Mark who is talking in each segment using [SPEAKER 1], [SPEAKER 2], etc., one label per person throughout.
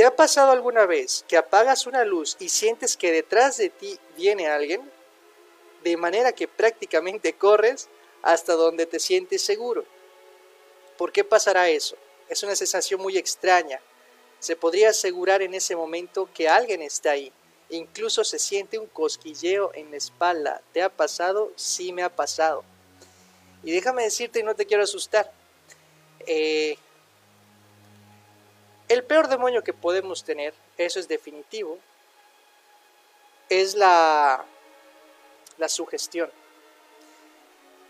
[SPEAKER 1] ¿Te ha pasado alguna vez que apagas una luz y sientes que detrás de ti viene alguien? De manera que prácticamente corres hasta donde te sientes seguro. ¿Por qué pasará eso? Es una sensación muy extraña. Se podría asegurar en ese momento que alguien está ahí. Incluso se siente un cosquilleo en la espalda. ¿Te ha pasado? Sí me ha pasado. Y déjame decirte, y no te quiero asustar, eh, el peor demonio que podemos tener, eso es definitivo, es la, la sugestión.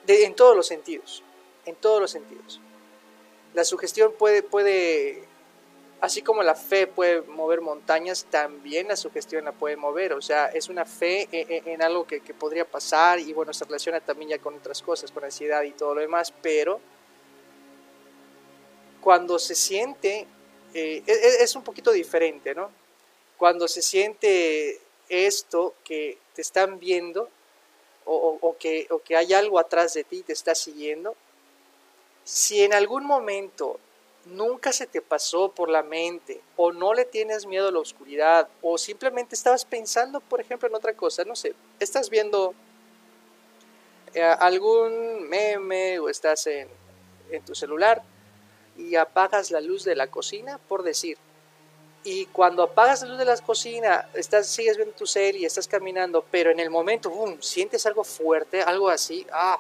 [SPEAKER 1] En todos los sentidos, en todos los sentidos. La sugestión puede, puede, así como la fe puede mover montañas, también la sugestión la puede mover. O sea, es una fe en, algo que, que, podría pasar y bueno, se relaciona también ya con otras cosas, con ansiedad y todo lo demás, pero cuando se siente, eh, e, e, es, un poquito diferente, ¿no? Cuando se siente esto que te están viendo o, que, o que hay algo atrás de ti te está siguiendo, si en algún momento nunca se te pasó por la mente o no le tienes miedo a la oscuridad o simplemente estabas pensando, por ejemplo, en otra cosa, no sé, estás viendo eh, algún meme o estás en tu celular y apagas la luz de la cocina, por decir. Y cuando apagas la luz de la cocina, estás, sigues viendo tu serie, estás caminando, pero en el momento, boom, sientes algo fuerte, algo así, ah,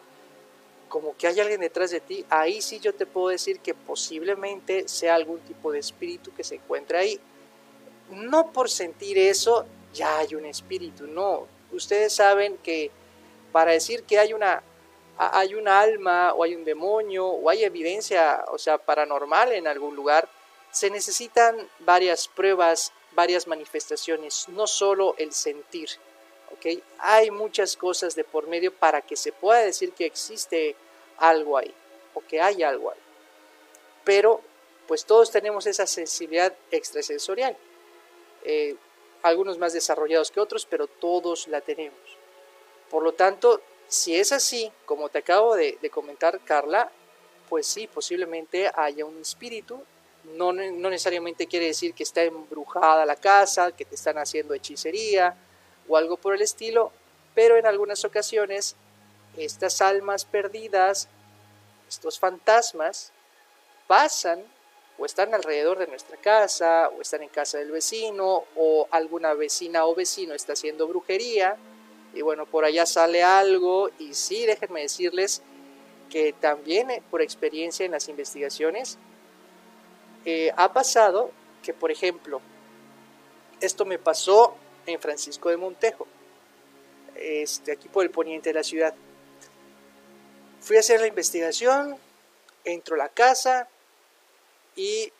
[SPEAKER 1] como que hay alguien detrás de ti, ahí sí yo te puedo decir que posiblemente sea algún tipo de espíritu que se encuentra ahí. No por sentir eso ya hay un espíritu, no. Ustedes saben que para decir que hay una hay un alma o hay un demonio o hay evidencia, o sea, paranormal en algún lugar, se necesitan varias pruebas, varias manifestaciones, no solo el sentir. ¿ok? Hay muchas cosas de por medio para que se pueda decir que existe algo ahí o que hay algo ahí. Pero, pues todos tenemos esa sensibilidad extrasensorial. Eh, algunos más desarrollados que otros, pero todos la tenemos. Por lo tanto, si es así, como te acabo de, comentar, Carla, pues sí, posiblemente haya un espíritu. No, no, necesariamente quiere decir que está embrujada la casa, que te están haciendo hechicería o algo por el estilo, pero en algunas ocasiones estas almas perdidas, estos fantasmas, pasan o están alrededor de nuestra casa, o están en casa del vecino, o alguna vecina o vecino está haciendo brujería, y bueno, por allá sale algo y sí, déjenme decirles que también eh, por experiencia en las investigaciones eh, ha pasado que, por ejemplo, esto me pasó en Francisco de Montejo, este, aquí por el poniente de la ciudad. Fui a hacer la investigación, entro a la casa y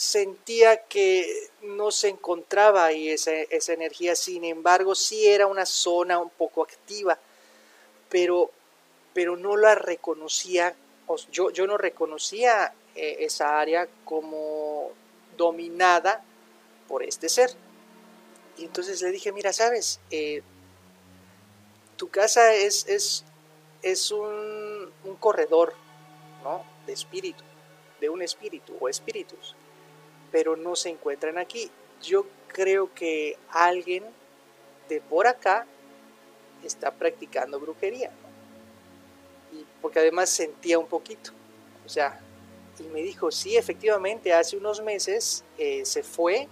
[SPEAKER 1] sentía que no se encontraba ahí esa, esa, energía, sin embargo sí era una zona un poco activa, pero, pero no la reconocía, yo, yo no reconocía eh, esa área como dominada por este ser. Y entonces le dije, mira, sabes, eh, tu casa es, es, es un, un corredor ¿no? de espíritu, de un espíritu o espíritus pero no se encuentran aquí. Yo creo que alguien de por acá está practicando brujería. Y porque además sentía un poquito. O sea, y me dijo, sí, efectivamente, hace unos meses eh, se fue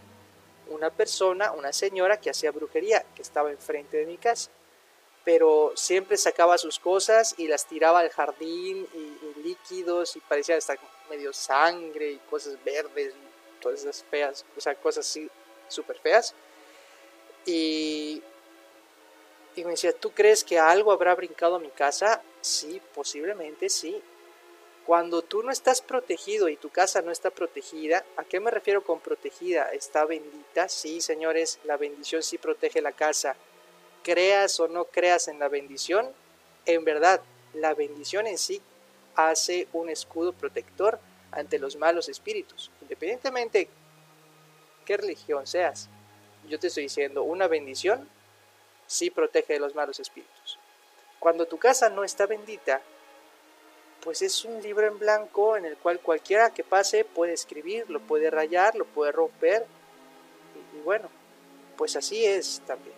[SPEAKER 1] una persona, una señora que hacía brujería, que estaba enfrente de mi casa. Pero siempre sacaba sus cosas y las tiraba al jardín y, líquidos y parecía estar medio sangre y cosas verdes todas esas feas, o sea, cosas así súper feas. Y, y me decía, ¿tú crees que algo habrá brincado a mi casa? Sí, posiblemente sí. Cuando tú no estás protegido y tu casa no está protegida, ¿a qué me refiero con protegida? ¿Está bendita? Sí, señores, la bendición sí protege la casa. Creas o no creas en la bendición, en verdad, la bendición en sí hace un escudo protector ante los malos espíritus, independientemente qué religión seas. Yo te estoy diciendo, una bendición sí protege de los malos espíritus. Cuando tu casa no está bendita, pues es un libro en blanco en el cual cualquiera que pase puede escribir, lo puede rayar, lo puede romper bueno, pues así es también.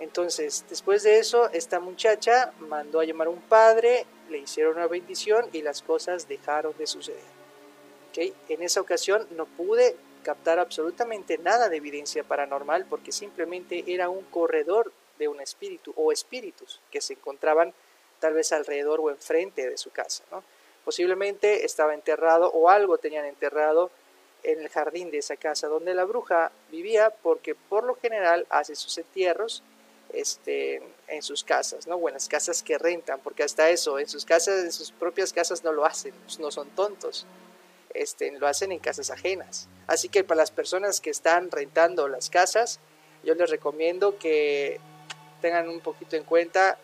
[SPEAKER 1] Entonces, después de eso, esta muchacha mandó a llamar a un padre, le hicieron una bendición y las cosas dejaron de suceder. En esa ocasión no pude captar absolutamente nada de evidencia paranormal porque simplemente era un corredor de un espíritu o espíritus que se encontraban tal vez alrededor o enfrente de su casa. Posiblemente estaba enterrado o algo tenían enterrado en el jardín de esa casa donde la bruja vivía porque por lo general hace sus entierros este, en sus casas, ¿no? O en las casas que rentan, porque hasta eso, en sus casas, en sus propias casas no lo hacen, no son tontos, este, lo hacen en casas ajenas. Así que para las personas que están rentando las casas, yo les recomiendo que tengan un poquito en cuenta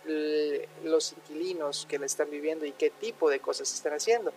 [SPEAKER 1] los inquilinos que le están viviendo y qué tipo de cosas están haciendo